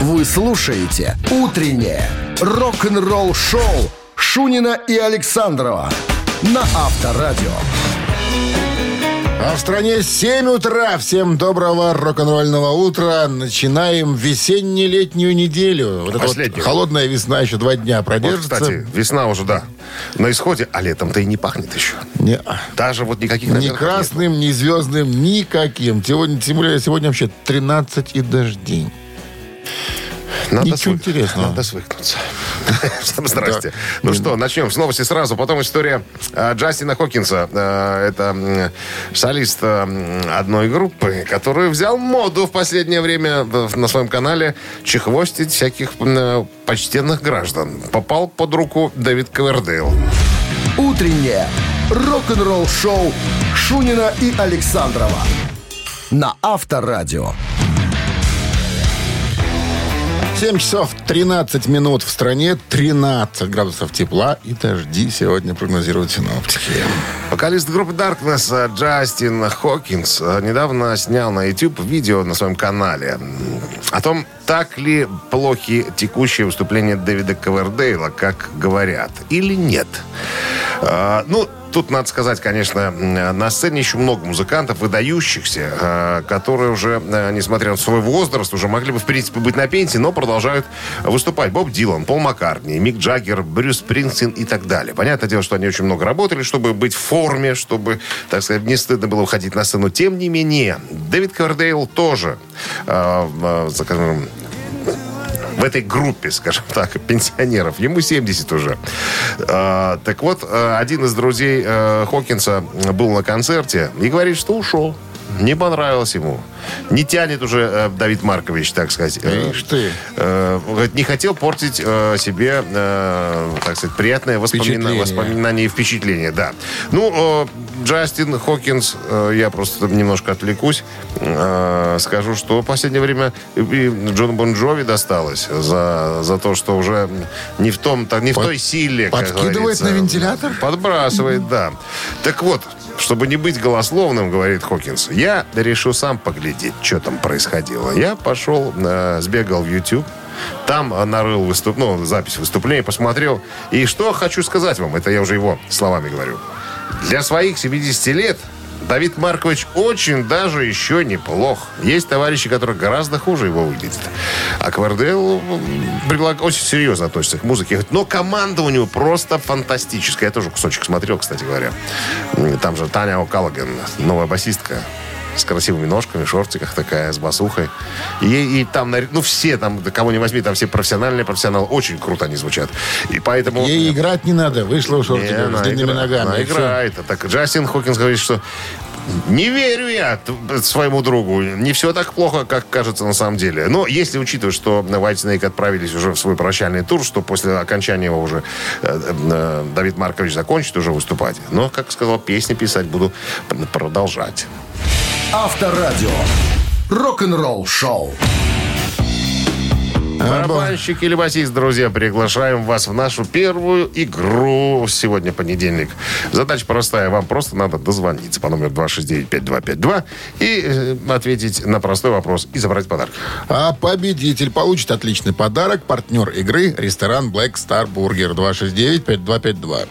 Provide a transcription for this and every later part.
Вы слушаете «Утреннее рок-н-ролл-шоу» Шунина и Александрова на Авторадио. А в стране 7 утра. Всем доброго рок-н-ролльного утра. Начинаем весенне-летнюю неделю. Вот эта вот Последнюю. холодная весна еще два дня Вот, продержится. кстати, весна уже, да, на исходе, а летом-то и не пахнет еще. Не- Даже вот никаких ни намеков нет. красным, ни звездным, никаким. Сегодня, тем более сегодня вообще 13 и дожди. Надо Ничего свык- интересного. Надо свыкнуться. Здрасте. Ну что, начнем с новости сразу. Потом история э, Джастина Хокинса. Э, Это солист э, одной группы, который взял моду в последнее время на своем канале чехвостить всяких почтенных граждан. Попал под руку Дэвид Ковердейл. «Утреннее рок-н-ролл-шоу» Шунина и Александрова на Авторадио. 7 часов 13 минут в стране, 13 градусов тепла и дожди сегодня прогнозируют синоптики. Вокалист группы Darkness э, Джастин Хокинс э, недавно снял на YouTube видео на своем канале о том, так ли плохи текущие выступления Дэвида Ковердейла, как говорят, или нет. Э, Ну, тут надо сказать, конечно, на сцене еще много музыкантов, выдающихся, э, которые уже, э, несмотря на свой возраст, уже могли бы, в принципе, быть на пенсии, но продолжают выступать. Боб Дилан, Пол Маккартни, Мик Джаггер, Брюс Спрингстин и так далее. Понятное дело, что они очень много работали, чтобы быть в форме, чтобы, так сказать, не стыдно было выходить на сцену. Тем не менее, Дэвид Ковердейл тоже, э, э, скажем, в этой группе, скажем так, пенсионеров. Ему 70 уже. А, так вот, э, один из друзей э, Хокинса был на концерте и говорит, что ушел. Не понравилось ему. Не тянет уже э, Давид Маркович, так сказать. Э, Ишь ты. э, говорит, не хотел портить э, себе, э, так сказать, приятное воспомина- Впечатление. воспоминание и впечатление, да. Ну, э, Джастин Хокинс, э, я просто немножко отвлекусь, э, скажу, что в последнее время и Джон Бон Джови досталось за, за то, что уже не в том, так, не в Под- той силе, подкидывает на вентилятор? Подбрасывает, да. Так вот, чтобы не быть голословным, говорит Хокинс, я решил сам поглядеть, что там происходило. Я пошел, э, сбегал в YouTube, там нарыл выступ... ну, запись выступления, посмотрел. И что хочу сказать вам, это я уже его словами говорю. Для своих 70 лет Давид Маркович очень даже еще неплох. Есть товарищи, которые гораздо хуже его выглядят. А Квардейл предлаг... очень серьезно относится к музыке. Но команда у него просто фантастическая. Я тоже кусочек смотрел, кстати говоря. Там же Таня О'Каллиган, новая басистка с красивыми ножками, шортиках такая, с басухой. И, и там, ну, все там, кого не возьми, там все профессиональные профессионалы. Очень круто они звучат. И поэтому... Ей играть не надо, вышла в шортиках с длинными игра- ногами. она играет. А Так Джастин Хокинс говорит, что не верю я своему другу. Не все так плохо, как кажется на самом деле. Но если учитывать, что White Snake отправились уже в свой прощальный тур, что после окончания его уже э, э, Давид Маркович закончит уже выступать. Но, как сказал, песни писать буду продолжать. Авторадио. Рок-н-ролл-шоу. Барабанщик или басист, друзья, приглашаем вас в нашу первую игру. Сегодня понедельник. Задача простая. Вам просто надо дозвониться по номеру 269-5252 и э, ответить на простой вопрос и забрать подарок. А победитель получит отличный подарок. Партнер игры – ресторан Black Star Burger 269-5252.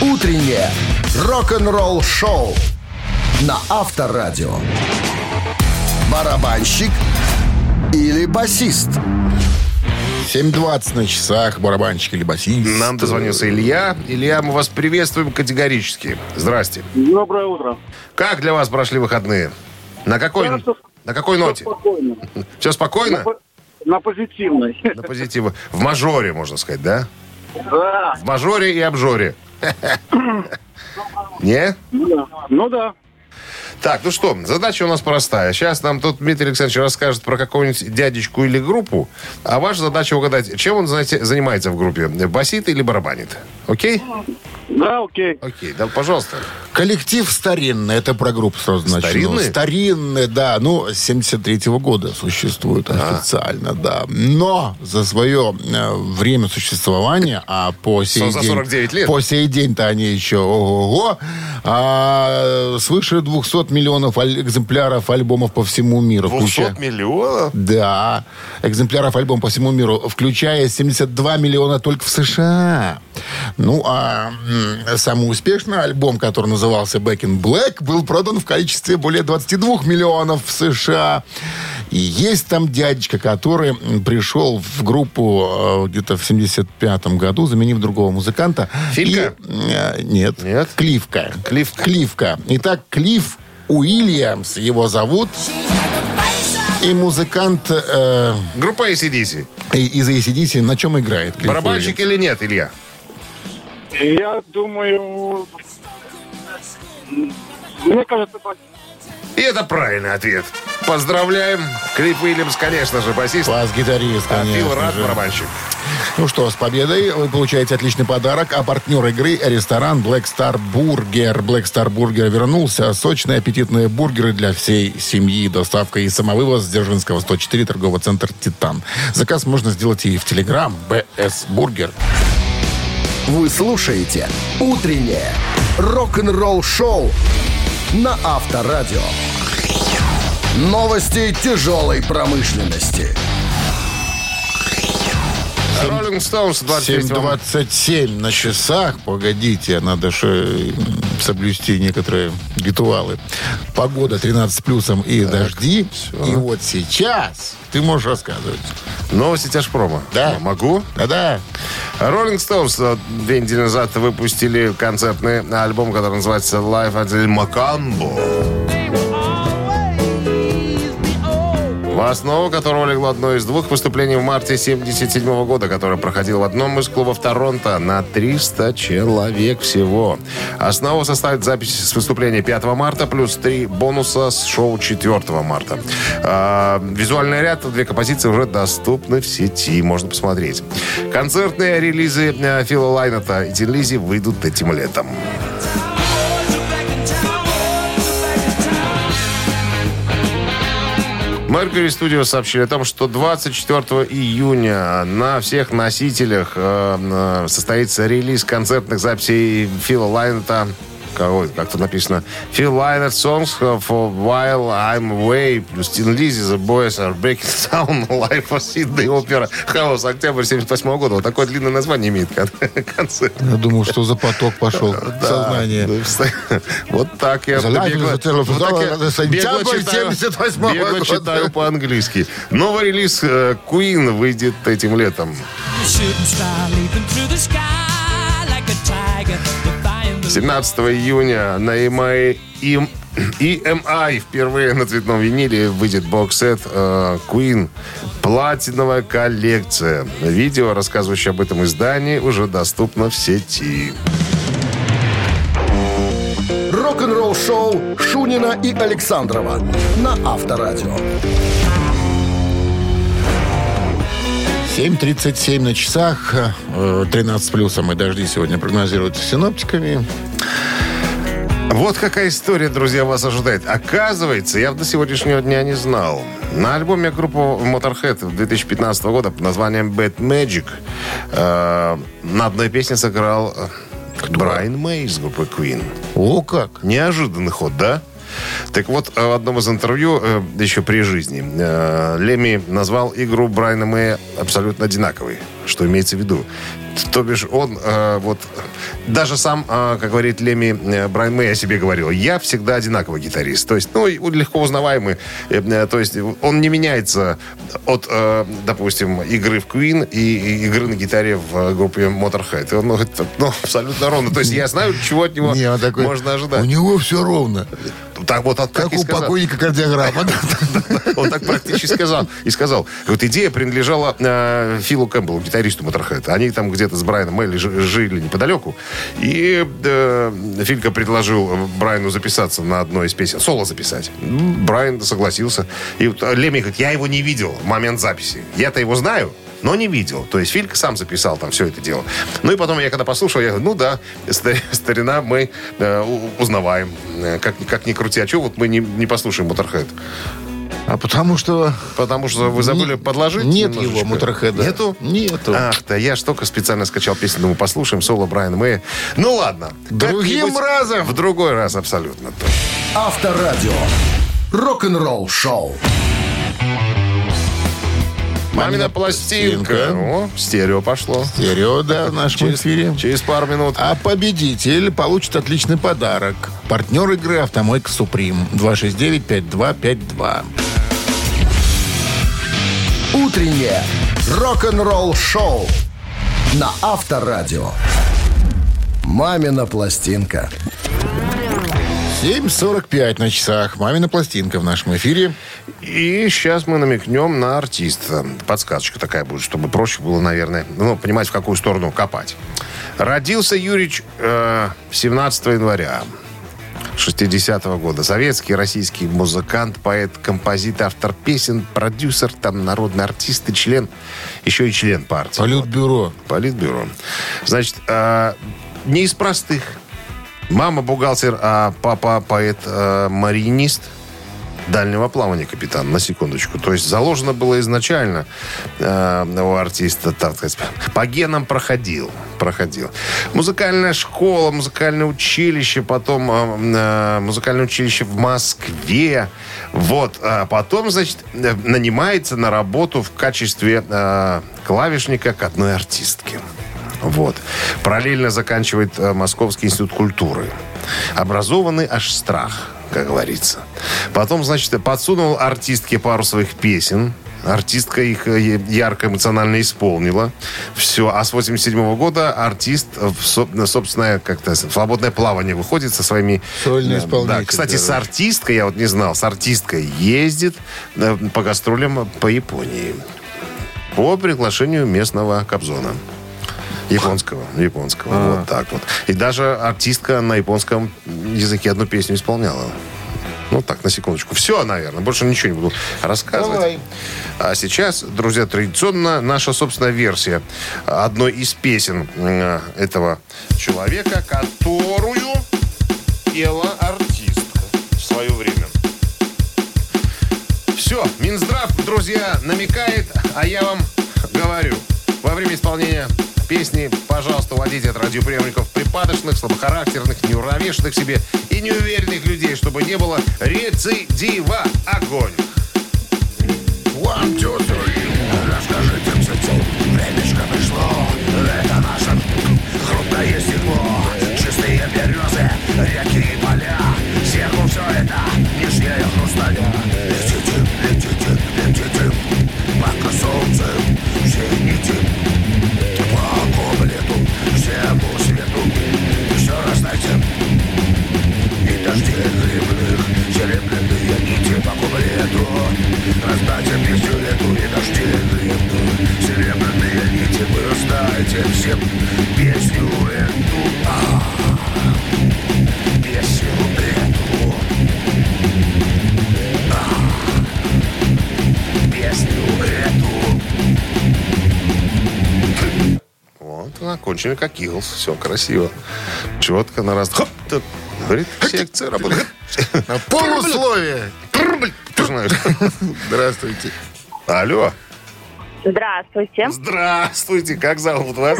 «Утреннее рок-н-ролл-шоу» на Авторадио. Барабанщик или басист? 7.20 на часах. Барабанщик или басист. Нам дозвонился Илья. Илья, мы вас приветствуем категорически. Здрасте. Доброе утро. Как для вас прошли выходные? На какой, Хорошо. на какой ноте? Спокойно. Все спокойно? На, на позитивной. На позитиве. В мажоре, можно сказать, да? Да. В мажоре и обжоре. Не? Ну да. Ну да. Так, ну что, задача у нас простая. Сейчас нам тут Дмитрий Александрович расскажет про какого-нибудь дядечку или группу, а ваша задача угадать, чем он знаете, занимается в группе. Басит или барабанит? Окей? Да, окей. Окей, да, пожалуйста. Коллектив старинный. Это про группу сразу начну. Старинный? Старинный, да. Ну, с 73 года существует официально, да. Но за свое э, время существования, а по сей За день... 49 лет. По сей день-то они еще ого-го, а, свыше более 200 миллионов аль- экземпляров альбомов по всему миру. 200 включая- миллионов? Да, экземпляров альбома по всему миру, включая 72 миллиона только в США. Ну, а самый успешный альбом, который назывался Back in Black, был продан в количестве более 22 миллионов в США. И есть там дядечка, который пришел в группу э, где-то в 75-м году, заменив другого музыканта. Филька? И, э, нет. Нет? Кливка. Кливка. Кливка. Итак, Клифф Уильямс его зовут. И музыкант э, Группа ACDC. и- из ACDC на чем играет? Клифф Барабанщик или нет, Илья? Я думаю... Мне кажется. И это правильный ответ. Поздравляем. Клип Уильямс, конечно же, басист. Бас-гитарист, А конечно Фил Рад, же. барабанщик. Ну что, с победой вы получаете отличный подарок. А партнер игры – ресторан Black Star Burger. Black Star Burger вернулся. Сочные аппетитные бургеры для всей семьи. Доставка и самовывоз с Дзержинского 104, торговый центр «Титан». Заказ можно сделать и в Телеграм «БС Бургер». Вы слушаете «Утреннее рок-н-ролл-шоу» на Авторадио. Новости тяжелой промышленности. Роллинг Стоунс 23 7.27 на часах. Погодите, надо же соблюсти некоторые ритуалы. Погода 13 плюсом и дожди. И вот сейчас ты можешь рассказывать. Новости тяжпрома. Да. Могу? Да-да. Роллинг Стоунс э, две недели назад выпустили концертный альбом, который называется Life at the Macambo. В основу которого легло одно из двух выступлений в марте 1977 года, которое проходило в одном из клубов Торонто на 300 человек всего. Основу составит запись с выступления 5 марта плюс три бонуса с шоу 4 марта. А, визуальный ряд, две композиции уже доступны в сети, можно посмотреть. Концертные релизы э, Фила Лайнета и Тин Лизи выйдут этим летом. Mercury Studios сообщили о том, что 24 июня на всех носителях э, э, состоится релиз концертных записей Фила Лайнета кого это, как тут написано, Phil Lynott Songs for While I'm Away, плюс Tin Lizzy, The Boys Are Breaking Down, Life of Sydney, опера Хаус, октябрь 78 года. Вот такое длинное название имеет кон- концерт. Я думал, что за поток пошел в сознание. Да, Вот так я бегло- вот так я бегло сентябрь читаю- 78-го бегло года. читаю по-английски. Новый релиз э, Queen выйдет этим летом. Shooting star leaping through the sky 17 июня на EMI, EMI впервые на цветном виниле выйдет бокс-сет э, Queen Платиновая коллекция. Видео, рассказывающее об этом издании, уже доступно в сети. Рок-н-ролл-шоу Шунина и Александрова на Авторадио. 7.37 на часах, э, 13 плюсом и дожди сегодня прогнозируются синоптиками. Вот какая история, друзья, вас ожидает. Оказывается, я до сегодняшнего дня не знал. На альбоме группы Motorhead 2015 года под названием Bad Magic э, на одной песне сыграл э, Брайан Мэй из группы Queen. О, как! Неожиданный ход, да? Так вот, в одном из интервью, э, еще при жизни, э, Леми назвал игру Брайана Мэя абсолютно одинаковой. Что имеется в виду? То бишь он э, вот даже сам, э, как говорит Леми, э, Брайан Мэй о себе говорил, я всегда одинаковый гитарист. То есть, ну, легко узнаваемый. Э, э, то есть он не меняется от, э, допустим, игры в Queen и, и игры на гитаре в э, группе Motorhead. Он, ну, это, ну, абсолютно ровно. То есть я знаю, чего от него Не, такой, можно ожидать. У него все ровно. Так вот, от- Как у сказал. покойника кардиограмма. Он так практически сказал. И сказал, вот идея принадлежала э, Филу Кэмпбеллу, гитаристу Моторхед. Они там где-то с Брайаном Мэлли ж- жили неподалеку. И э, Филька предложил Брайану записаться на одной из песен, соло записать. Брайан согласился. И Леми говорит, я его не видел в момент записи. Я-то его знаю, но не видел. То есть Филька сам записал там все это дело. Ну и потом я когда послушал, я говорю, ну да, ста- старина мы э, узнаваем. Э, Как, как ни крути, а что вот мы не, не послушаем Моторхед? А потому что Потому что вы забыли Не- подложить? нет немножечко? его, Моторхеда. Нету? Нету. Ах, да, я ж только специально скачал песню, думаю, послушаем соло Брайана Мэя. Ну ладно. Другим разом. В другой раз, абсолютно. Авторадио. Рок-н-ролл шоу. Мамина пластинка. О, стерео пошло. стерео, да, в нашем эфире. Через пару минут. А победитель получит отличный подарок. Партнер игры «Автомойка Суприм». 269-5252. Утреннее рок-н-ролл шоу на Авторадио. Мамина пластинка. 7.45 на часах. Мамина пластинка в нашем эфире. И сейчас мы намекнем на артиста. Подсказочка такая будет, чтобы проще было, наверное, ну, понимать, в какую сторону копать. Родился Юрич э, 17 января 60-го года. Советский, российский музыкант, поэт, композитор, автор песен, продюсер, там, народный артист и член, еще и член партии. Политбюро. Политбюро. Значит, э, не из простых. Мама бухгалтер, а папа поэт, э, маринист дальнего плавания капитан, на секундочку. То есть заложено было изначально э, у артиста, так сказать, по генам проходил. проходил. Музыкальная школа, музыкальное училище, потом э, э, музыкальное училище в Москве. Вот. А потом, значит, э, нанимается на работу в качестве э, клавишника к одной артистке. Вот. Параллельно заканчивает э, Московский институт культуры. Образованный аж страх, как говорится. Потом, значит, подсунул артистке пару своих песен. Артистка их э, ярко эмоционально исполнила. Все. А с 87 года артист в со- на собственное как-то свободное плавание выходит со своими... Сольный Э, исполнитель, Да, кстати, да, с артисткой, я вот не знал, с артисткой ездит э, по гастролям по Японии. По приглашению местного Кобзона. Японского, японского. А. Вот так вот. И даже артистка на японском языке одну песню исполняла. Ну, так, на секундочку. Все, наверное. Больше ничего не буду рассказывать. Давай. А сейчас, друзья, традиционно наша собственная версия одной из песен э, этого человека, которую пела артистка в свое время. Все, Минздрав, друзья, намекает, а я вам говорю. Во время исполнения песни, пожалуйста, уводите от радиоприемников припадочных, слабохарактерных, неуравновешенных себе и неуверенных людей, чтобы не было рецидива. Огонь! One, two, three. Расскажите птицу, времечко пришло. Это наше хрупкое стекло. Чистые березы, реки и поля. Сверху все это нежнее хрусталя. Лету и дожди грибных, серебряные нити. Вы раздайте всем песню эту. А, Песню эту. А, Песню эту. Вот, закончили как Иглс. Все красиво. Четко на раз. Хоп, говорит, секция работает. На полусловие. Знаешь. Здравствуйте. Алло. Здравствуйте, Здравствуйте. Как зовут вас?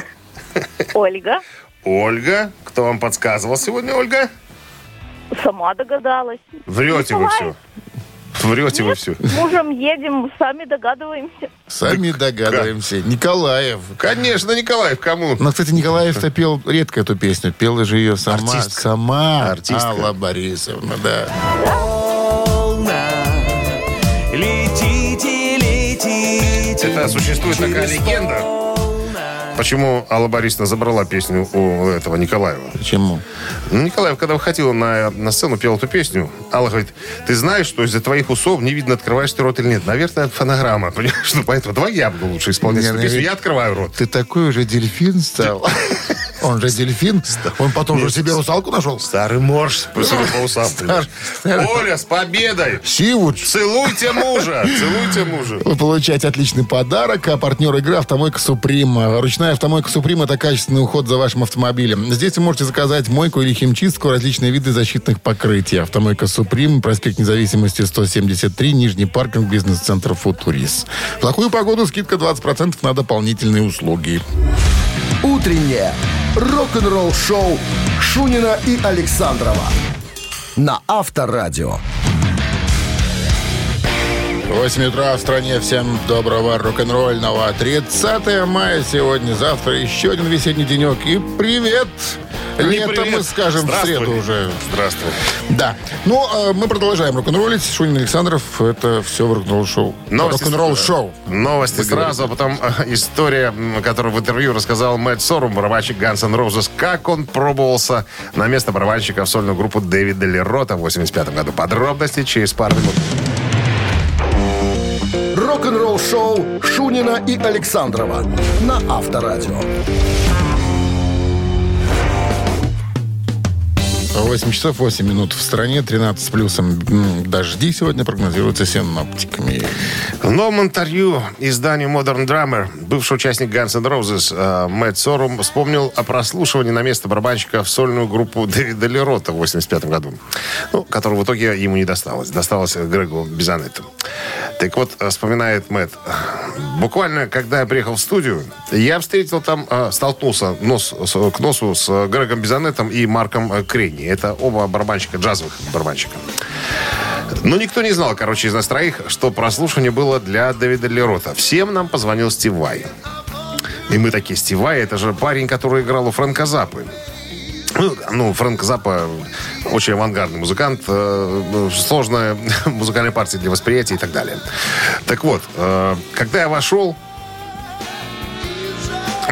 Ольга. Ольга. Кто вам подсказывал сегодня, Ольга? Сама догадалась. Врете вы все. Врете вы все. С мужем едем, сами догадываемся. Сами догадываемся. Николаев. Конечно, Николаев, кому? Но, кстати, Николаев-то пел редко эту песню. Пела же ее сама. Артистка. Сама Артистка. Алла Борисовна, да. Волна, летите. Это существует такая легенда. Почему Алла Борисовна забрала песню у этого Николаева? Почему? Ну, Николаев, когда выходил на, на сцену, пел эту песню, Алла говорит, ты знаешь, что из-за твоих усов не видно, открываешь ты рот или нет. Наверное, это фонограмма, понимаешь? Ну, поэтому давай я буду лучше исполнять Не, эту ну, песню, ведь- я открываю рот. Ты такой уже дельфин стал. Он же дельфин. Он потом же себе русалку нашел. Старый морж, Оля, с победой! Сивуч. Целуйте мужа! Целуйте мужа! Вы получаете отличный подарок, а партнер игры «Автомойка Суприм». Ручная «Автомойка Суприм» — это качественный уход за вашим автомобилем. Здесь вы можете заказать мойку или химчистку, различные виды защитных покрытий. «Автомойка Суприм», проспект Независимости, 173, Нижний паркинг, бизнес-центр «Футурис». В плохую погоду скидка 20% на дополнительные услуги. Утреннее рок-н-ролл-шоу Шунина и Александрова на Авторадио. 8 утра в стране. Всем доброго рок-н-ролльного. 30 мая сегодня. Завтра еще один весенний денек. И привет! Лето привет. мы скажем в среду уже. Здравствуй. Да. Ну, э, мы продолжаем рок-н-роллить. Шунин Александров. Это все в рок-н-ролл шоу. Новости- Рок-н-ролл шоу. Новости сразу, а потом э, история, которую в интервью рассказал Мэтт Сорум, барабанщик Guns N' Roses, как он пробовался на место барабанщика в сольную группу Дэвида Лерота в 85 году. Подробности через пару минут. Рок-н-ролл-шоу Шунина и Александрова на Авторадио. 8 часов 8 минут в стране. 13 с плюсом дожди сегодня прогнозируются синоптиками. В новом интервью изданию Modern Drummer бывший участник Guns N' Roses э, Мэтт Сорум вспомнил о прослушивании на место барабанщика в сольную группу Дэвида Лерота в 85 году, ну, которого в итоге ему не досталось. Досталось Грегу Бизанетту. Так вот, э, вспоминает Мэтт, буквально, когда я приехал в студию, я встретил там, э, столкнулся нос к носу с Грегом Бизанеттом и Марком э, Кренни. Это оба барабанщика, джазовых барабанщика. Но никто не знал, короче, из нас троих, что прослушивание было для Дэвида Лерота. Всем нам позвонил Стив Вай. И мы такие, Стив Вай, это же парень, который играл у Фрэнка Заппы. Ну, Ну, Фрэнк Заппа очень авангардный музыкант, э, сложная музыкальная партия для восприятия и так далее. Так вот, э, когда я вошел,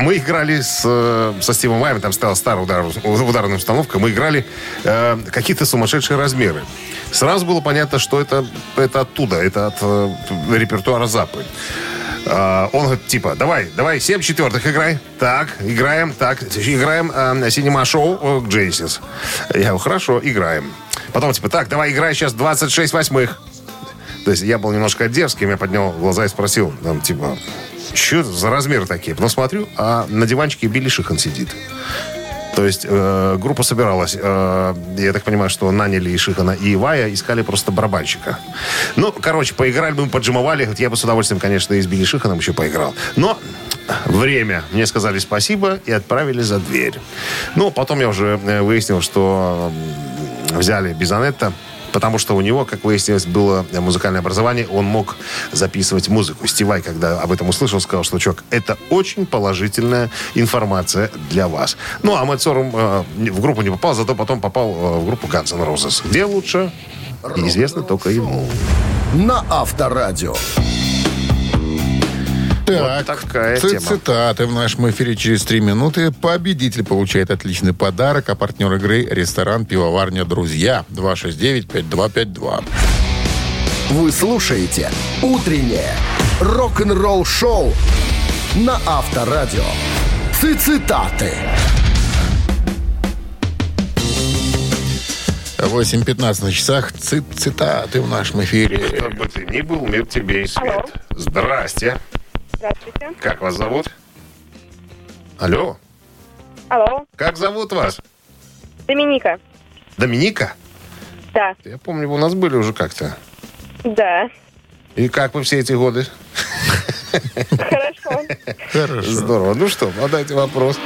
мы играли с, э, со Стивом Вайем, там стояла старая удар, ударная установка, мы играли э, какие-то сумасшедшие размеры. Сразу было понятно, что это, это оттуда, это от э, репертуара Запы. А, он говорит, типа, давай, давай, 7 четвертых играй. Так, играем, так, играем э, синема-шоу э, Genesis. Я говорю, хорошо, играем. Потом, типа, так, давай, играй сейчас 26 восьмых. То есть я был немножко дерзким, я поднял глаза и спросил, там, типа, что за размеры такие? Потом смотрю, а на диванчике Билли Шихан сидит. То есть э, группа собиралась, э, я так понимаю, что наняли и Шихана, и Ивая, искали просто барабанщика. Ну, короче, поиграли мы, поджимовали. Я бы с удовольствием, конечно, и с Билли Шиханом еще поиграл. Но время. Мне сказали спасибо и отправили за дверь. Ну, потом я уже э, выяснил, что взяли Бизанетта, потому что у него, как выяснилось, было музыкальное образование, он мог записывать музыку. Стивай, когда об этом услышал, сказал, что, чувак, это очень положительная информация для вас. Ну, а Мэтт Сорум э, в группу не попал, зато потом попал э, в группу Guns N' Roses. Где лучше? Известно только ему. На Авторадио. Так, такая ци- тема. цитаты в нашем эфире через три минуты. Победитель получает отличный подарок, а партнер игры – ресторан «Пивоварня Друзья». 269-5252. Вы слушаете «Утреннее рок-н-ролл-шоу» на Авторадио. Цитаты. 8.15 на часах. Цит цитаты в нашем эфире. Как бы ты ни был, мир тебе и свет. Здрасте. Здравствуйте. Как вас зовут? Алло. Алло, Как зовут вас? Доминика. Доминика? Да, Я помню, вы у нас были уже как-то. да. И как вы все эти годы? Хорошо. Хорошо. Здорово. Ну что, задайте вопрос.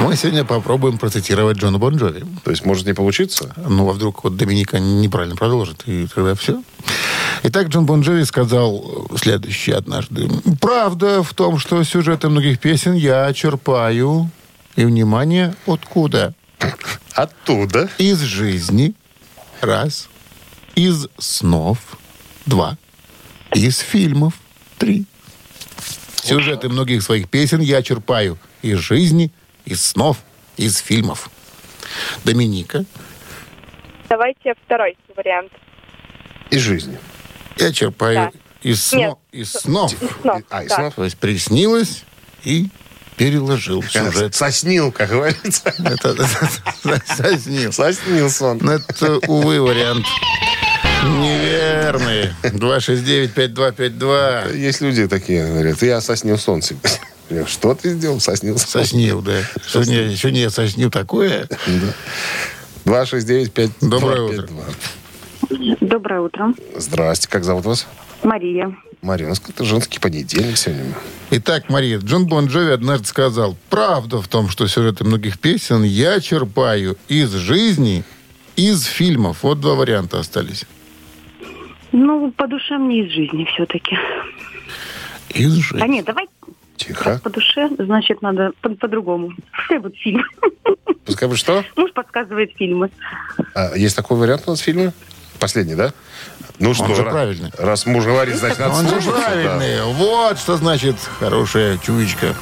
Мы сегодня попробуем процитировать Джона Бон Джови. То есть может не получиться? Ну, а вдруг вот Доминика неправильно продолжит, и тогда все. Итак, Джон Бон Джови сказал следующее однажды. «Правда в том, что сюжеты многих песен я черпаю, и, внимание, откуда? Оттуда. Из жизни, раз, из снов, два, из фильмов, три. Сюжеты многих своих песен я черпаю из жизни, из снов, из фильмов. Доминика, Давайте второй вариант. Из жизни. я черпаю Да. из, сно- Нет. из снов. Из снов. А, из да. снов? То есть приснилось и переложил сюжет. Соснил, как говорится. Это соснил. Соснил сон. Ну, это, увы, вариант неверный. 269-5252. Есть люди такие, говорят, я соснил сон сегодня. Я, Что ты сделал? Соснил. Соснил, да. Сегодня, сегодня я соснил такое. 269-5252. Доброе утро. Доброе утро. Здрасте, как зовут вас? Мария. Мария, у нас как-то женский понедельник сегодня. Итак, Мария, Джон Бон Джови однажды сказал, правда в том, что сюжеты многих песен я черпаю из жизни, из фильмов. Вот два варианта остались. Ну, по душе мне из жизни все-таки. Из жизни. А нет, давай Тихо. по душе, значит, надо по- по-другому. Пускай будет фильм. Пускай бы что? Муж подсказывает фильмы. А, есть такой вариант у нас в фильме? Последний, да? Ну что, же ра- правильный. раз муж говорит, значит, надо Он же слушаться, да. правильный. Вот что значит хорошая чуечка.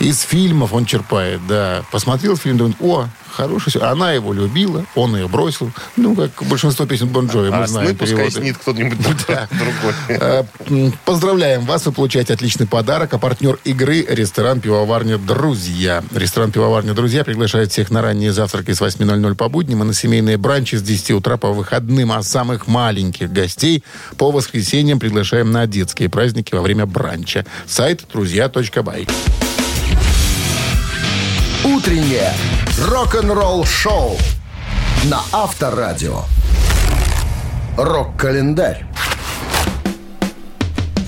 Из фильмов он черпает, да. Посмотрел фильм, думает, о, хороший. Она его любила, он ее бросил. Ну, как большинство песен Бон Джови, мы А знаем сны пускай переводы. снит кто-нибудь другой. М, Поздравляем вас, вы получаете отличный подарок. А партнер игры – ресторан «Пивоварня Друзья». Ресторан «Пивоварня Друзья» приглашает всех на ранние завтраки с 8.00 по будням и на семейные бранчи с 10 утра по выходным. А самых маленьких гостей по воскресеньям приглашаем на детские праздники во время бранча. Сайт друзья.бай. Утреннее рок-н-ролл-шоу на Авторадио. Рок-календарь.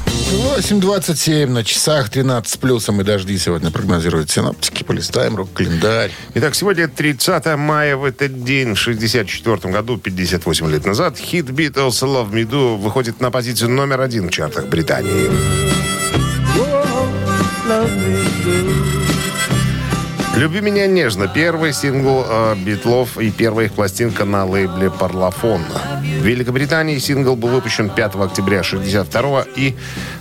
8.27 на часах, 13 с плюсом и дожди сегодня прогнозируют синоптики. Полистаем рок-календарь. Итак, сегодня 30 мая в этот день, в 64 году, 58 лет назад, хит Beatles Love Me Do выходит на позицию номер один в чартах Британии. «Люби меня нежно» — первый сингл э, Битлов и первая их пластинка на лейбле «Parlophone». В Великобритании сингл был выпущен 5 октября 62 и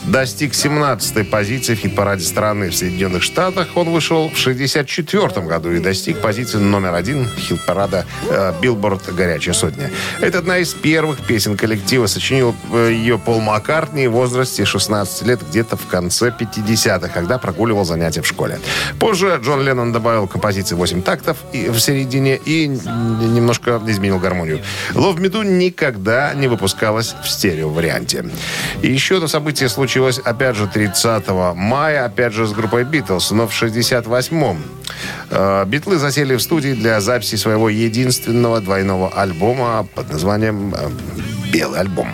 достиг 17-й позиции в хит-параде страны. В Соединенных Штатах он вышел в 64 году и достиг позиции номер один хит-парада э, «Billboard. Горячая сотня». Это одна из первых песен коллектива. Сочинил э, ее Пол Маккартни в возрасте 16 лет, где-то в конце 50-х, когда прогуливал занятия в школе. Позже Джон Леннон добавил композиции 8 тактов и, в середине и немножко изменил гармонию. «Love Me Do» никогда не выпускалась в стерео-варианте. И еще одно событие случилось, опять же, 30 мая, опять же, с группой «Битлз», но в 68-м. Э, Битлы засели в студии для записи своего единственного двойного альбома под названием э, «Белый альбом».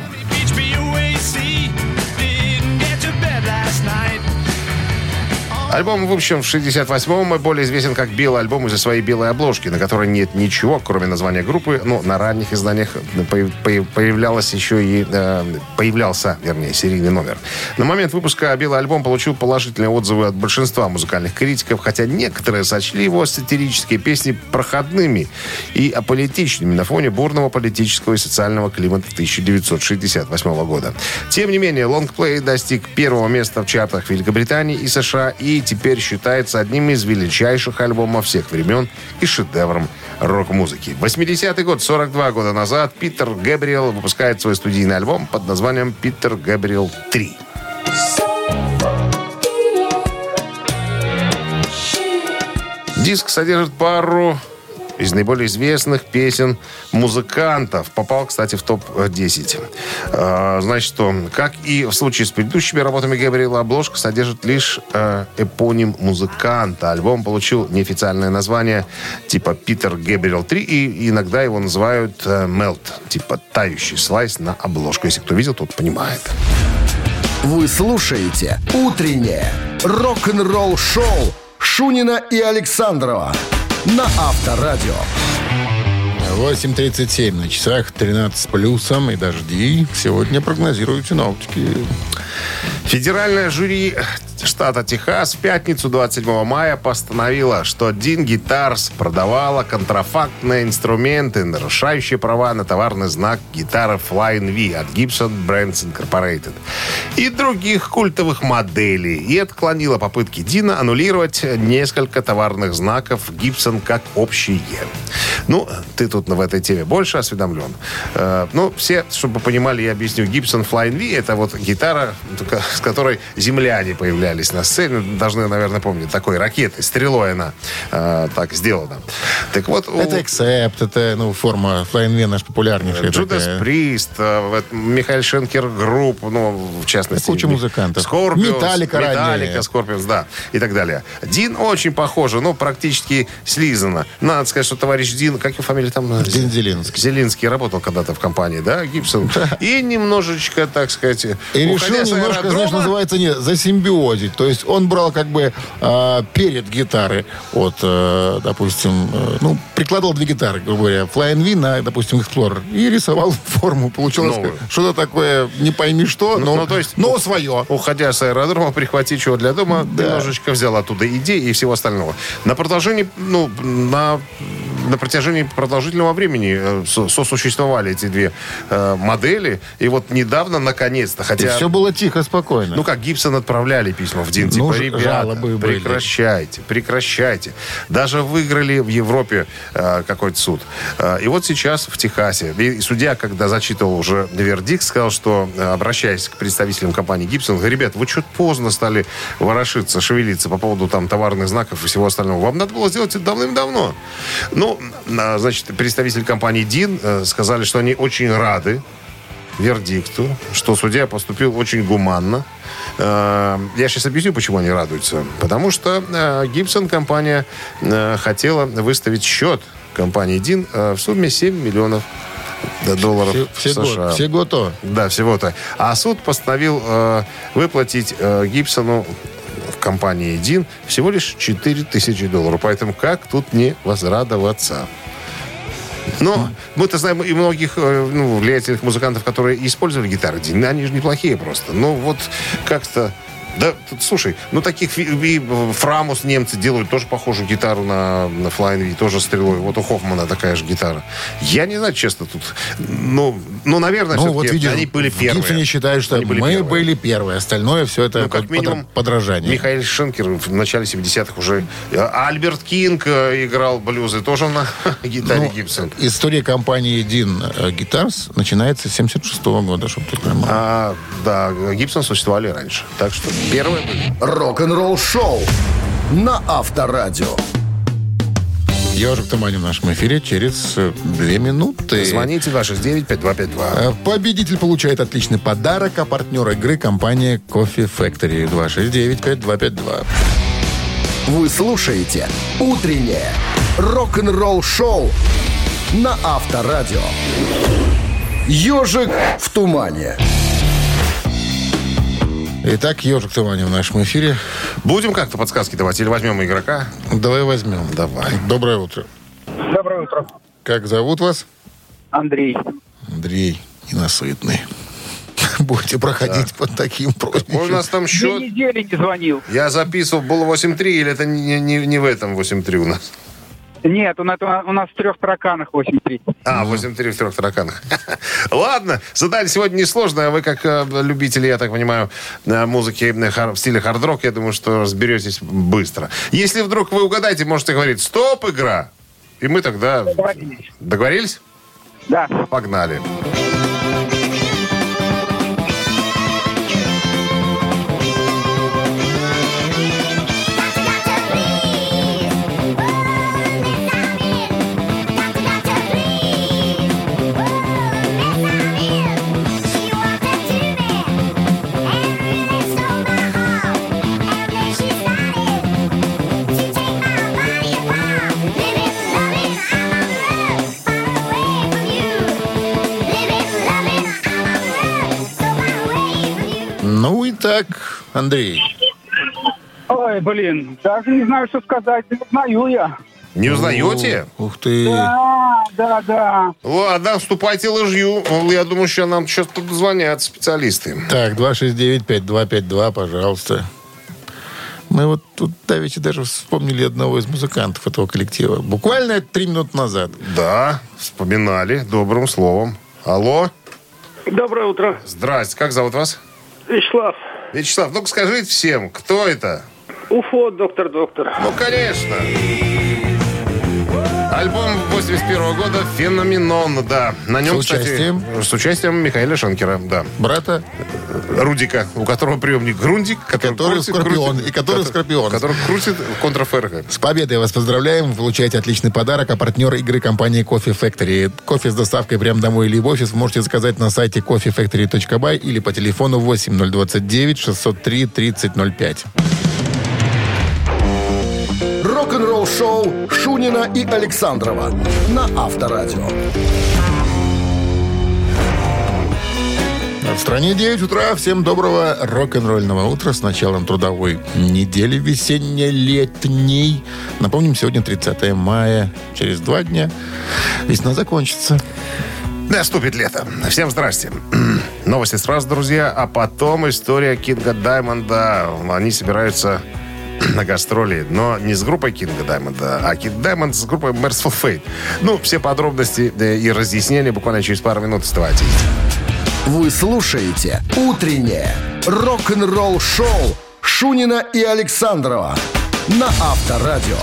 Альбом выпущен в 68-м и более известен как белый альбом из-за своей белой обложки, на которой нет ничего, кроме названия группы. Но на ранних изданиях появ- появ- появлялось еще и... э, появлялся, вернее, серийный номер. На момент выпуска белый альбом получил положительные отзывы от большинства музыкальных критиков, хотя некоторые сочли его сатирические песни проходными и аполитичными на фоне бурного политического и социального климата 1968 года. Тем не менее, лонгплей достиг первого места в чартах Великобритании и США и теперь считается одним из величайших альбомов всех времен и шедевром рок-музыки. 80-й год, 42 года назад, Питер Гэбриэл выпускает свой студийный альбом под названием «Питер Гэбриэл 3». Диск содержит пару из наиболее известных песен музыкантов. Попал, кстати, в топ-10. А, Значит, что, как и в случае с предыдущими работами Габриэла, обложка содержит лишь э, эпоним музыканта. Альбом получил неофициальное название типа «Питер Гэбриэл 3», и иногда его называют э, «Melt», типа «тающий слайс» на обложку. Если кто видел, тот понимает. Вы слушаете «Утреннее рок-н-ролл-шоу» Шунина и Александрова на Авторадио. 8.37 на часах, 13 с плюсом и дожди. Сегодня прогнозируют синоптики. Федеральное жюри штата Техас в пятницу 27 мая постановило, что Дин Гитарс продавала контрафактные инструменты, нарушающие права на товарный знак гитары Flying V от Gibson Brands Incorporated и других культовых моделей и отклонила попытки Дина аннулировать несколько товарных знаков Gibson как общие. Ну, ты тут в этой теме больше осведомлен. Э, ну, все, чтобы понимали, я объясню. Gibson Flying V это вот гитара, с которой земляне появлялись на сцене. Должны, наверное, помнить. Такой ракетой, стрелой она э, так сделана. Так вот, Это Accept, это ну, форма Flying V наш популярнейшая. Judas. Priest, э, Михаил Шенкер Group, ну, в частности. Куча музыкантов. Scorpions. Metallica. Metallica, Scorpions, да, и так далее. Dean очень похоже, но практически слизано. Надо сказать, что товарищ Дин, как его фамилия там? Дин Зелинский. Зелинский работал когда-то в компании, да, Гибсон. И немножечко, так сказать, И решил немножко, знаешь, называется, не, засимбиозить. То есть он брал как бы э, перед гитары от, э, допустим, э, ну, прикладывал две гитары, грубо говоря, Flying V на, допустим, Explorer и рисовал форму. Получилось что-то такое, не пойми что, но, ну, то есть- но свое. уходя с аэродрома, прихватить чего для дома, немножечко взял оттуда идей и всего остального. На продолжении, ну, на, на протяжении продолжительного времени э, со- сосуществовали эти две э, модели. И вот недавно, наконец-то, И хотя... все было тихо, спокойно. Ну, как Гибсон отправляли письма в Дин, Ну, типа, ж- ребята, прекращайте, прекращайте. Даже выиграли в Европе э, какой-то суд. И вот сейчас в Техасе. И судья, когда зачитывал уже вердикт, сказал, что, обращаясь к представителям компании Гибсон, говорит, ребят, вы что-то поздно стали ворошиться, шевелиться по поводу там товарных знаков и всего остального. Вам надо было сделать это давным-давно. Ну, а, значит, представители компании Дин э, сказали, что они очень рады вердикту, что судья поступил очень гуманно. Э, Я сейчас объясню, почему они радуются. Потому что э, Гибсон компания хотела выставить счет компании Дин в сумме 7 миллионов долларов все, все, США. год, все гото. Да, всего-то. А суд постановил э, выплатить э, Гибсону в компании Дин всего лишь 4 тысячи долларов. Поэтому как тут не возрадоваться? Но мы-то знаем и многих э, ну, влиятельных музыкантов, которые использовали гитары. Они же неплохие просто. Но вот как-то... Да, слушай, ну таких и, э, Фрамус немцы делают тоже похожую гитару на, на Flying V, тоже стрелой. Вот у Хоффмана такая же гитара. Я не знаю, честно, тут... Ну, ну наверное, Ну, вот видишь, они были первые. Гибсоне считают, что Они были мы первые. были первые. Остальное все это Ну, как минимум, под- подражание. Михаил Шенкер в начале 70-х уже... э, Альберт Кинг э, играл блюзы тоже на гитаре Ну, Гибсон. История компании Дин Гитарс начинается с 76 года, чтобы ты понимал. А, да, Гибсон существовали раньше. Так что первые были. Рок-н-ролл шоу на Авторадио. Ежик Туманин в нашем эфире через э, две минуты. Звоните 269-5252. Э, Победитель получает отличный подарок, а партнер игры компания Coffee Factory 269-5252. Вы слушаете «Утреннее рок-н-ролл-шоу» на Авторадио. «Ежик в тумане». Итак, Ежик Туманин в нашем эфире. Будем как-то подсказки давать или возьмем игрока? Давай возьмем. Давай. Доброе утро. Доброе утро. Как зовут вас? Андрей. Андрей Ненасытный. Будете проходить под таким Может, у просьбой. нас там Две счет? недели не звонил. Я записывал, было 8-3, или это не, не, не в этом 8-3 у нас? Нет, у нас, у нас в трех тараканах 8-3. А, 8-3 в трех тараканах. Ладно, задали сегодня несложно, а вы как э, любители, я так понимаю, э, музыки э, в стиле хард-рок, я думаю, что разберетесь быстро. Если вдруг вы угадаете, можете говорить «Стоп, игра!» И мы тогда... Договорились. Договорились? Да. Погнали. Ну и так, Андрей. Ой, блин, даже не знаю, что сказать. Не узнаю я. Не узнаете? Ух ты. Да, да, да. Ладно, вступайте лыжью. Я думаю, что нам сейчас тут звонят специалисты. Так, 269-5252, пожалуйста. Мы вот тут давеча даже вспомнили одного из музыкантов этого коллектива. Буквально три минуты назад. Да, вспоминали добрым словом. Алло, Доброе утро. здрасте, как зовут вас? Вячеслав. Вячеслав, ну-ка скажите всем, кто это? Уфо, доктор, доктор. Ну, конечно. Альбом 81 года «Феноменон», да. На нем, С участием? кстати, с участием Михаила Шанкера, да. Брата, Рудика, у которого приемник Грундик, который, Который Скорпион, и который Скорпион. Который крутит контраферго. с победой вас поздравляем. Вы получаете отличный подарок. А партнер игры компании Coffee Factory. Кофе с доставкой прямо домой или в офис можете заказать на сайте coffeefactory.by или по телефону 8029 603 3005. Рок-н-ролл шоу Шунина и Александрова на Авторадио. В стране 9 утра. Всем доброго рок-н-ролльного утра с началом трудовой недели весенне-летней. Напомним, сегодня 30 мая. Через два дня весна закончится. Наступит лето. Всем здрасте. Новости сразу, друзья, а потом история Кинга Даймонда. Они собираются на гастроли, но не с группой Кинга Даймонда, а Кинг Даймонд с группой Merciful Fate. Ну, все подробности э, и разъяснения буквально через пару минут оставайтесь. Вы слушаете «Утреннее рок-н-ролл-шоу» Шунина и Александрова на Авторадио.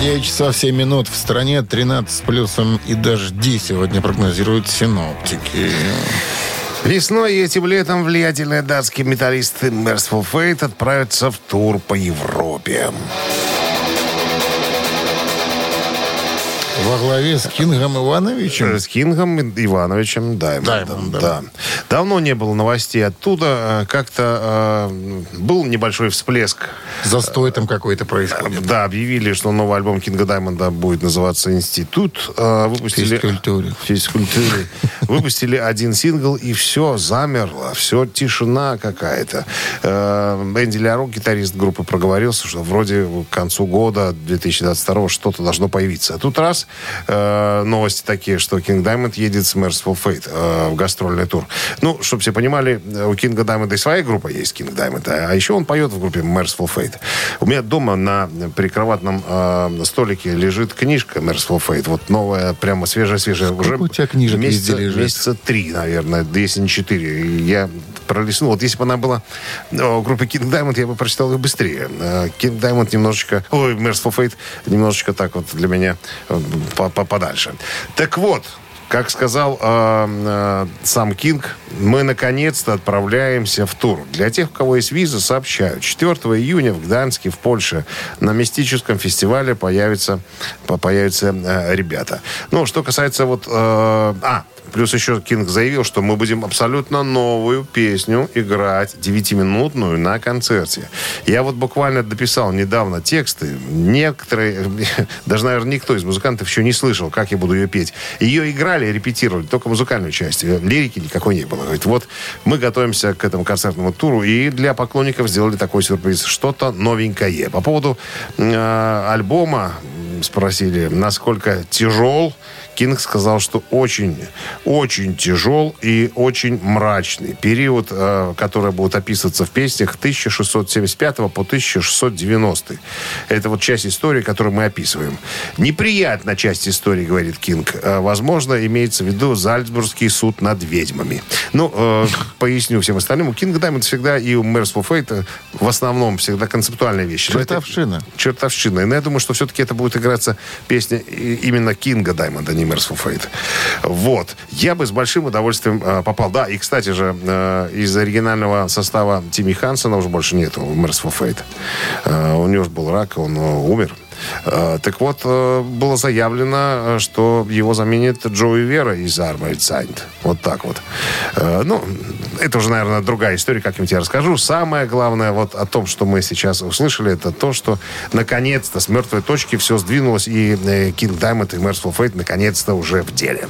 9 часов 7 минут. В стране 13 с плюсом и дожди сегодня прогнозируют синоптики. Весной и этим летом влиятельные датские металлисты Merciful Fate отправятся в тур по Европе. Во главе с Кингом Ивановичем. С Кингом Ивановичем Даймондом. Даймондом. Да. Давно не было новостей оттуда. Э, Как-то э, был небольшой всплеск. Застой там какой-то происходит. Да, объявили, что новый альбом Кинга Даймонда будет называться «Институт». Э, Выпустили... Физкультуре. Физкультуре. Выпустили один сингл, и все замерло. Все тишина какая-то. Э, Энди Ляро, гитарист группы, проговорился, что вроде к концу года 2022 что-то должно появиться. А тут раз э, новости такие, что Кинг Даймонд едет с Merciful Fate э, в гастрольный тур. Ну, чтобы все понимали, у Кинга Даймонда и своя группа есть, Кинг Даймонд, а еще он поет в группе Merciful Fate. У меня дома на прикроватном э, столике лежит книжка Merciful Fate. Вот новая, прямо свежая-свежая. Уже у тебя книжек месяца, лежит? месяца три, наверное, если не четыре. Я пролистнул. Вот если бы она была э, в группе King Diamond, я бы прочитал ее быстрее. Э, King Diamond немножечко... Ой, Merciful Fate немножечко так вот для меня э, по- по- подальше. Так вот, как сказал э, э, сам Кинг, мы наконец-то отправляемся в тур. Для тех, у кого есть виза, сообщаю. 4 июня в Гданьске, в Польше, на мистическом фестивале появятся, по- появятся э, ребята. Ну, что касается вот... э, а, Плюс еще Кинг заявил, что мы будем абсолютно новую песню играть, 9-минутную, на концерте. Я вот буквально дописал недавно тексты. Некоторые, даже, наверное, никто из музыкантов еще не слышал, как я буду ее петь. Ее играли, репетировали, только музыкальную часть. Лирики никакой не было. Говорит, вот мы готовимся к этому концертному туру, и для поклонников сделали такой сюрприз. Что-то новенькое. По поводу э, альбома спросили, насколько тяжел. Кинг сказал, что очень, очень тяжел и очень мрачный. Период, э, который будет описываться в песнях 1675 по 1690. Это вот часть истории, которую мы описываем. Неприятная часть истории, говорит Кинг. Э, Возможно, имеется в виду Зальцбургский суд над ведьмами. Ну, э, поясню всем остальным. У Кинга Даймонд всегда и у Merciful Fate в основном всегда концептуальные вещи. Но это- Чертовщина. чертовщина. Но я думаю, что все-таки это будет играться песня именно Кинга Даймонда, не Merciful Fate. Вот. Я бы с большим удовольствием э, попал. Да, и, кстати же, э, из оригинального состава Тимми Хансона уже больше нету в Merciful Fate. Э, у него же был рак, он э, умер. Э, Так вот, э, было заявлено, э, что его заменит Джоуи Вера из Armored Saint. Вот так вот. Ну, это уже, наверное, другая история, как-нибудь я расскажу. Самое главное вот о том, что мы сейчас услышали, это то, что наконец-то с мертвой точки все сдвинулось, и King Diamond и Merciful Fate наконец-то уже в деле.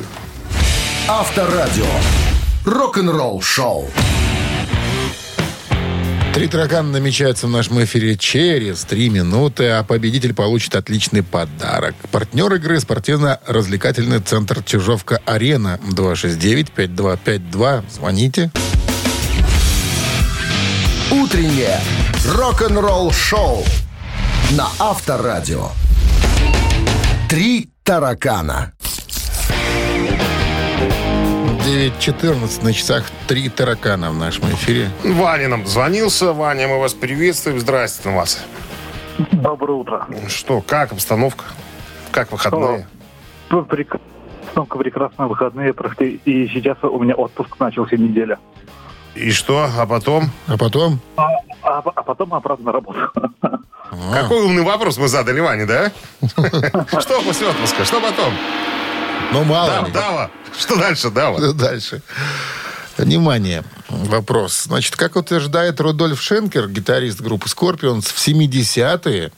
Авторадио. Рок-н-ролл шоу. Три таракана намечаются в нашем эфире через три минуты, а победитель получит отличный подарок. Партнер игры спортивно-развлекательный центр Чижовка-Арена. 269-5252. Звоните. Утреннее рок-н-ролл шоу на Авторадио. Три таракана. 9.14 на часах три таракана в нашем эфире. Ваня нам звонился. Ваня, мы вас приветствуем. Здравствуйте, вас. Доброе утро. Что, как обстановка? Как выходные? Ну, прек- Только прекрасно выходные прошли, и сейчас у меня отпуск начался неделя. И что? А потом? А потом? А, а- а потом обратно на работу. Какой умный вопрос мы задали Ване, да? Что после отпуска? Что потом? Ну, мало Дава, ли. Дава. Что дальше, Дава? Что дальше? Внимание, вопрос. Значит, как утверждает Рудольф Шенкер, гитарист группы Scorpions, в 70-е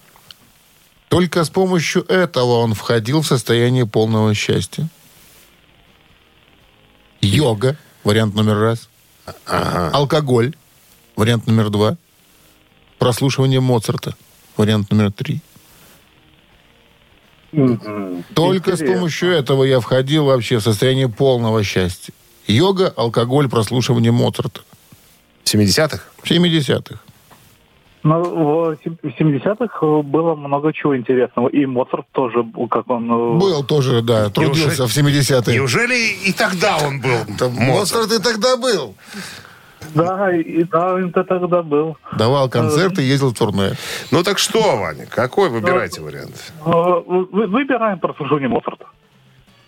только с помощью этого он входил в состояние полного счастья. Йога, вариант номер раз. Алкоголь, вариант номер два. Прослушивание Моцарта, вариант номер три. Только с Интересно. помощью этого я входил вообще в состояние полного счастья. Йога, алкоголь, прослушивание Моцарта. В 70-х? В 70-х. Ну, в сем- в 70-х было много чего интересного. И Моцарт тоже, был, как он... э, Был тоже, да, трудился в 70-е. Неужели и тогда он был? Моцарт и тогда был. Да, и да, это тогда был. Давал концерты, ездил в турне. Ну так что, Ваня, какой выбирайте вариант? Э, вы- Выбираем прослушивание Моцарта.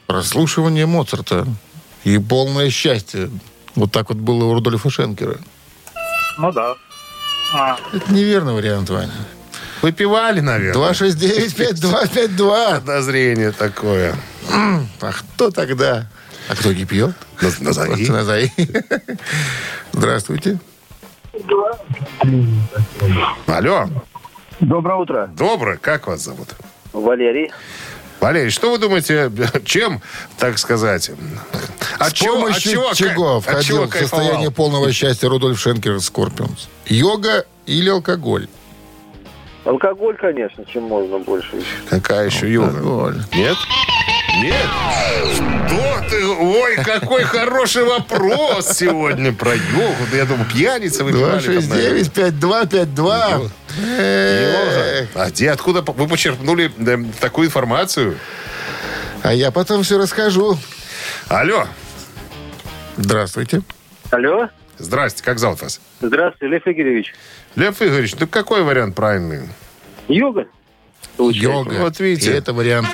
Прослушивание Моцарта и полное счастье. Вот так вот было у Рудольфа Шенкера. Ну да. А, Это неверный вариант, Ваня. Выпивали, наверное. 269-5252. Подозрение такое. А кто тогда? А кто не пьет? Наз- Назови. Назови. Здравствуйте. Алло, Доброе утро. доброе, как вас зовут? Валерий. Валерий, что вы думаете, чем, так сказать, от С чего, от помощью чего, чего кай- от чего входил в состояние полного счастья Рудольф Шенкер Скорпионс? Йога или алкоголь? Алкоголь, конечно, чем можно больше. еще. Какая еще йога? Алкоголь. Нет? Нет? Что ты? Ой, какой хороший вопрос сегодня про йогу. Да я думаю, пьяница там, наверное. 269-5252. Эх. А где, откуда вы почерпнули да, такую информацию? А я потом все расскажу. Алло, Здравствуйте. Алло? здрасте, как зовут вас? Здравствуйте, Лев Игоревич. Лев Игоревич, ну какой вариант правильный? Йога? Йога. Вот видите. И это вариант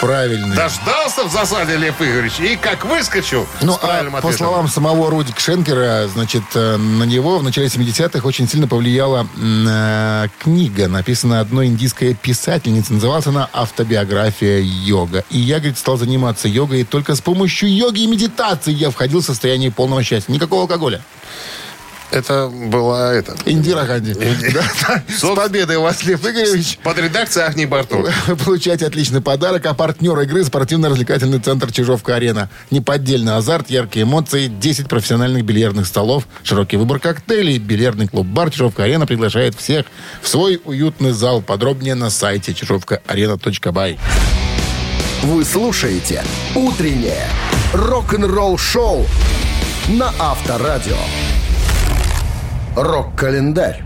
правильный. Дождался в засаде Лев Игоревич и как выскочил Ну, а по ответом. словам самого Рудик Шенкера, значит, э, на него в начале 70-х очень сильно повлияла э, книга, написанная одной индийской писательницей. Называлась она «Автобиография йога». И я, говорит, стал заниматься йогой, и только с помощью йоги и медитации я входил в состояние полного счастья. Никакого алкоголя. Это была это. Индира Ганди. С победой вас, Лев Игоревич. Под редакцией Ахни Бартук. Вы получаете отличный подарок, а партнер игры спортивно-развлекательный центр Чижовка-Арена. Неподдельный азарт, яркие эмоции, 10 профессиональных бильярдных столов, широкий выбор коктейлей. Бильярдный клуб-бар Чижовка-Арена приглашает всех в свой уютный зал. Подробнее на сайте чижовкаарена.бай. Вы слушаете «Утреннее рок-н-ролл-шоу» на Авторадио. Рок-календарь.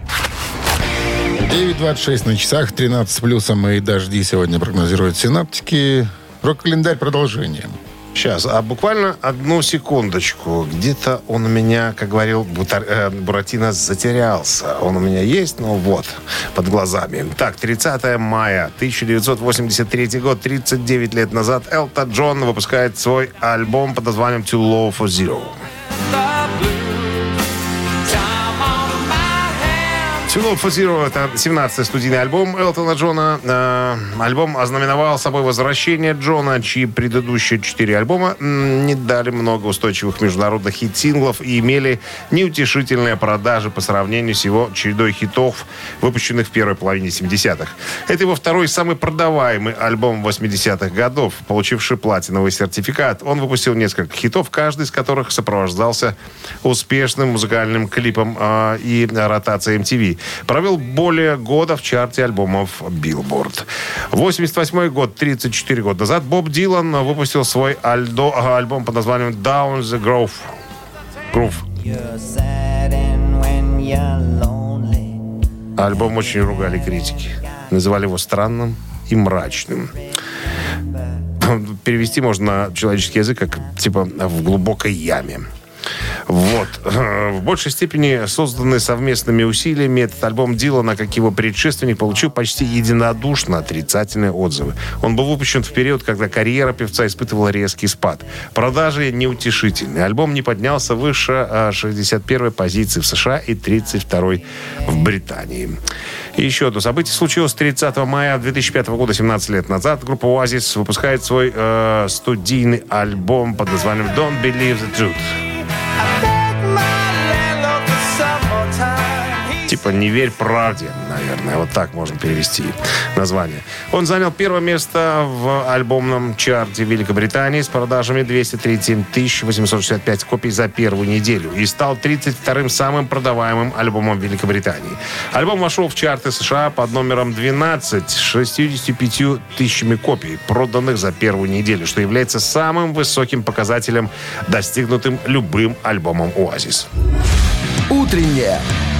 9.26 на часах, 13 с плюсом и дожди сегодня прогнозируют синаптики. Рок-календарь продолжение. Сейчас, а буквально одну секундочку. Где-то он у меня, как говорил Бутар- э, Буратино, затерялся. Он у меня есть, но вот, под глазами. Так, 30 мая 1983 год, 39 лет назад, Элта Джон выпускает свой альбом под названием «Too Low for Zero». For Zero — это 17-й студийный альбом Элтона Джона. Э, альбом ознаменовал собой возвращение Джона, чьи предыдущие четыре альбома не дали много устойчивых международных хит-синглов и имели неутешительные продажи по сравнению с его чередой хитов, выпущенных в первой половине 70-х. Это его второй самый продаваемый альбом 80-х годов, получивший платиновый сертификат. Он выпустил несколько хитов, каждый из которых сопровождался успешным музыкальным клипом э, и ротацией MTV. Провел более года в чарте альбомов Billboard. 88 год, 34 года назад, Боб Дилан выпустил свой альдо- а, альбом под названием Down the Grove. Groove. Альбом очень ругали критики. Называли его странным и мрачным. Перевести можно на человеческий язык как типа в глубокой яме. Вот. В большей степени созданный совместными усилиями этот альбом Дилана, как его предшественник, получил почти единодушно отрицательные отзывы. Он был выпущен в период, когда карьера певца испытывала резкий спад. Продажи неутешительные. Альбом не поднялся выше 61 позиции в США и 32 в Британии. И еще одно событие случилось 30 мая 2005 года, 17 лет назад. Группа Oasis выпускает свой э, студийный альбом под названием Don't Believe the Truth. I Типа «Не верь правде», наверное. Вот так можно перевести название. Он занял первое место в альбомном чарте Великобритании с продажами 237 865 копий за первую неделю и стал 32-м самым продаваемым альбомом Великобритании. Альбом вошел в чарты США под номером 12 с 65 тысячами копий, проданных за первую неделю, что является самым высоким показателем, достигнутым любым альбомом «Оазис». Утреннее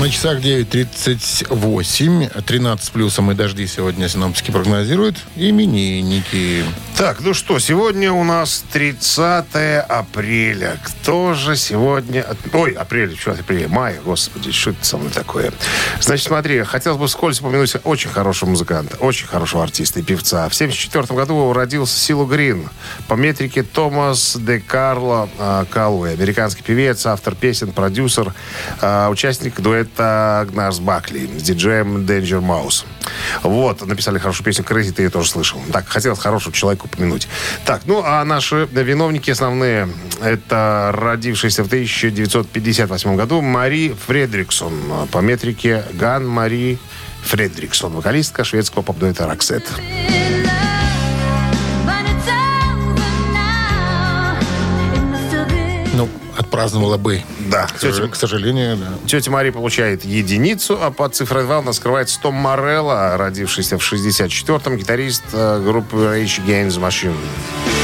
На часах 9.38, 13 плюсом и дожди сегодня синоптики прогнозируют. Именинники. Так, ну что, сегодня у нас 30 апреля. Кто же сегодня... Ой, апрель, что апрель? Мая, господи, что это со мной такое? Значит, смотри, хотелось бы вскользь упомянуть очень хорошего музыканта, очень хорошего артиста и певца. В 1974 году родился Силу Грин. По метрике Томас де Карло э, Калуэ. Американский певец, автор песен, продюсер, э, участник дуэта Гнарс Бакли с диджеем Danger Mouse. Вот, написали хорошую песню Crazy, ты ее тоже слышал. Так, хотелось хорошего человека упомянуть. Так, ну, а наши виновники основные, это родившаяся в 1958 году Мари Фредриксон. По метрике Ган Мари Фредриксон, вокалистка шведского поп-дуэта «Роксет». Отпраздновала бы. Да, К сожалению, к сожалению, да. Тетя Мари получает единицу, а под цифрой 2 у нас скрывается Том Морелло, родившийся в 64-м, гитарист э, группы Rage Against the Machine.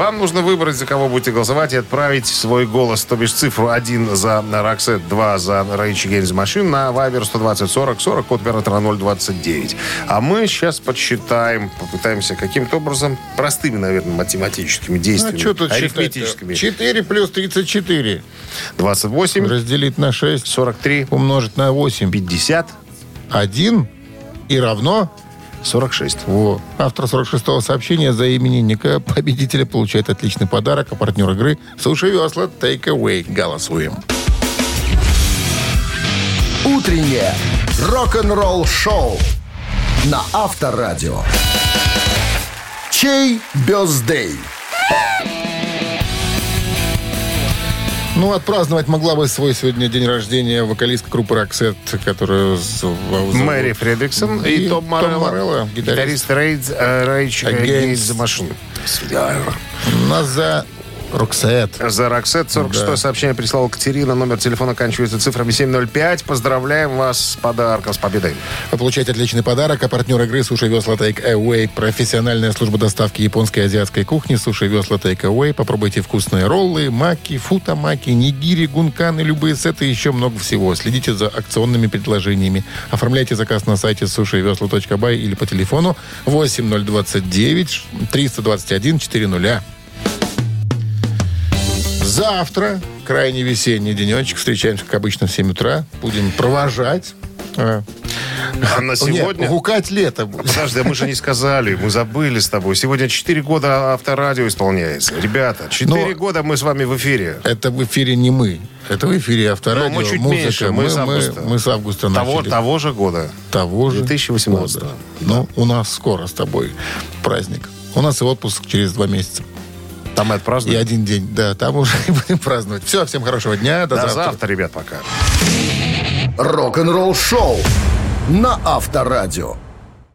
Вам нужно выбрать, за кого будете голосовать, и отправить свой голос, то бишь цифру 1 за Роксет, 2 за Rage Against Machine на Viber 120 40 40, код оператора 029. А мы сейчас подсчитаем, попытаемся каким-то образом, простыми, наверное, математическими А действиями, что тут арифметическими. 4 плюс 34 28, разделить на 6, 43, умножить на 8, 50, 1 и равно 46. Во. Автор 46-го сообщения за именинника победителя получает отличный подарок, а партнер игры «Суши весла Take Away». Голосуем. Утреннее рок-н-ролл-шоу на Авторадио. Чей бездей? Ну, отпраздновать могла бы свой сегодня день рождения вокалистка группы «Роксет», которая... зовут- Мэри Фредриксон и, И Том Морелло, Морелло, гитарист. Rage, э, Rage Against. Against the Machine. У нас за «Roxette». За Роксет 46 Да. сообщение прислала Катерина. Номер телефона оканчивается цифрами 705. Поздравляем вас с подарком, с победой. Вы получаете отличный подарок, а партнер игры «Суши Весла Take Away» – профессиональная служба доставки японской и азиатской кухни «Суши Весла Take Away». Попробуйте вкусные роллы, маки, футамаки, нигири, гунканы, любые сеты и еще много всего. Следите за акционными предложениями. Оформляйте заказ на сайте сушивесла.бай или по телефону 8029 321 400. Завтра, крайне весенний денечек, встречаемся, как обычно, в 7 утра. Будем провожать. А, А на сегодня... Нет, гукать лето будет. Подожди, а мы же не сказали, мы забыли с тобой. Сегодня 4 года авторадио исполняется. Ребята, 4 Но- года мы с вами в эфире. Это в эфире не мы. Это в эфире авторадио, Ну, мы чуть музыка. меньше, мы с августа. мы с августа Того, начали. того же года. Того же 2018. года. Ну, у нас скоро с тобой праздник. У нас и отпуск через два месяца. Там мы И отпразднуем. один день. Да, там уже и будем праздновать. Все, всем хорошего дня. До, До завтра. завтра, ребят, пока. Рок-н-ролл-шоу на Авторадио.